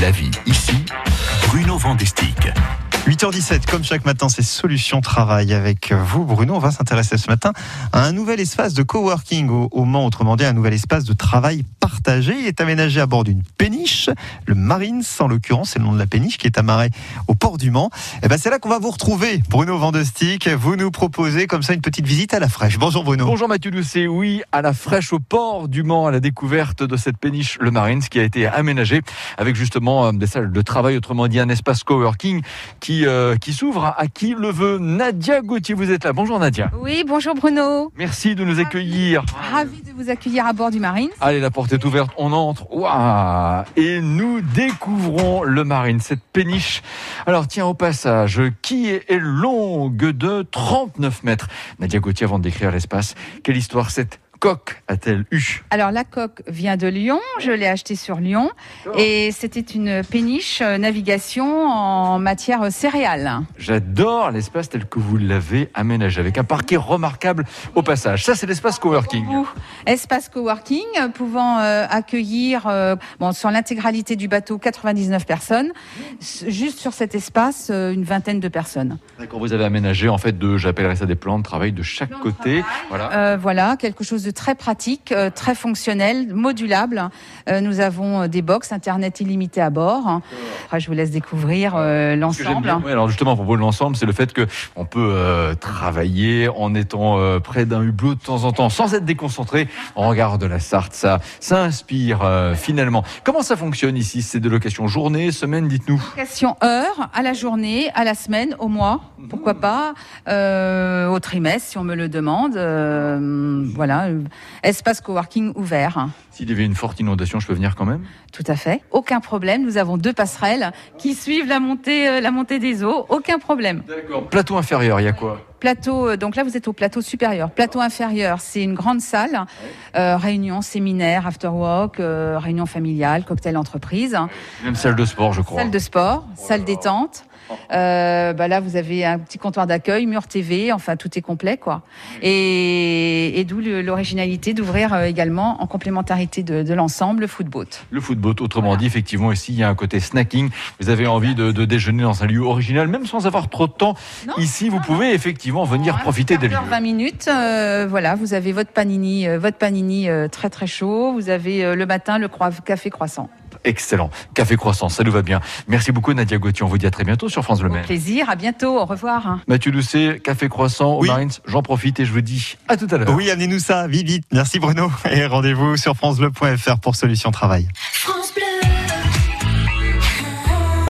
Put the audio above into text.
La vie ici, Bruno Vandestick. 8h17, comme chaque matin, c'est Solutions Travail avec vous, Bruno. On va s'intéresser ce matin à un nouvel espace de coworking au Mans, autrement dit, un nouvel espace de travail partagé. Il est aménagé à bord d'une péniche, le Marines en l'occurrence, c'est le nom de la péniche qui est amarrée au port du Mans. Et ben c'est là qu'on va vous retrouver, Bruno Vandestick. Vous nous proposez comme ça une petite visite à la fraîche. Bonjour Bruno. Bonjour Mathieu Doucet, oui, à la fraîche au port du Mans, à la découverte de cette péniche, le Marines, qui a été aménagée avec justement euh, des salles de travail, autrement dit un espace coworking qui, euh, qui s'ouvre à qui le veut. Nadia Gauthier, vous êtes là. Bonjour Nadia. Oui, bonjour Bruno. Merci de nous accueillir. Ravi de vous accueillir à bord du Marine. Allez, la porte est ouverte, on entre. Waouh Et nous découvrons le Marine, cette péniche. Alors tiens, au passage, qui est longue de 39 mètres? Nadia Gauthier, avant de décrire l'espace, quelle histoire cette coque a-t-elle eu Alors la coque vient de Lyon, je l'ai achetée sur Lyon et c'était une péniche euh, navigation en matière céréales. J'adore l'espace tel que vous l'avez aménagé, avec un parquet remarquable au passage. Ça, c'est l'espace coworking. Espace coworking pouvant euh, accueillir euh, bon, sur l'intégralité du bateau 99 personnes, juste sur cet espace euh, une vingtaine de personnes. D'accord, vous avez aménagé en fait de, j'appellerais ça des plans de travail de chaque côté. Voilà. Voilà, quelque chose de très pratique, euh, très fonctionnel, modulable. Euh, nous avons euh, des box internet illimité à bord. Après, je vous laisse découvrir l'ensemble. oui, alors justement, à propos de l'ensemble, c'est le fait que on peut euh, travailler en étant euh, près d'un hublot de temps en temps, sans être déconcentré. On regarde la Sarthe, ça, ça inspire euh, finalement. Comment ça fonctionne ici C'est de location journée, semaine, dites-nous. Location heure, à la journée, à la semaine, au mois, pourquoi pas, euh, au trimestre si on me le demande. Voilà, espace coworking ouvert, S'il y avait une forte inondation, je peux venir quand même? Tout à fait. Aucun problème. Nous avons deux passerelles qui suivent la montée, euh, la montée des eaux. Aucun problème. D'accord. Plateau inférieur, il y a quoi? Plateau, euh, donc là vous êtes au plateau supérieur. Plateau inférieur, c'est une grande salle, euh, réunion, séminaire, after work, euh, réunion familiale, cocktail entreprise, Même salle de sport, je crois. salle de sport, salle détente. Euh, bah là vous avez un petit comptoir d'accueil, mur TV, enfin tout est complet quoi. Et, et d'où l'originalité d'ouvrir euh, également en complémentarité de, de l'ensemble le footboat. Le football, autrement dit, effectivement, ici, il y a un côté snacking. Vous avez envie de, de déjeuner dans un lieu original, même sans avoir trop de temps. Non, ici, vous pouvez effectivement venir profiter des lieux. d'heure, 20 minutes, euh, voilà, vous avez votre panini, votre panini euh, très très chaud. Vous avez le matin le café croissant. Excellent. Café croissant, ça nous va bien. Merci beaucoup, Nadia Gauthier. On vous dit à très bientôt sur France Bleu Au Maine. plaisir, à bientôt, au revoir. Mathieu Doucet, café croissant Oui. Marines. J'en profite et je vous dis à tout à l'heure. Oui, amenez-nous ça, vite, vite. Merci Bruno. Et rendez-vous sur francebleu.fr pour Solutions Travail. France Bleu.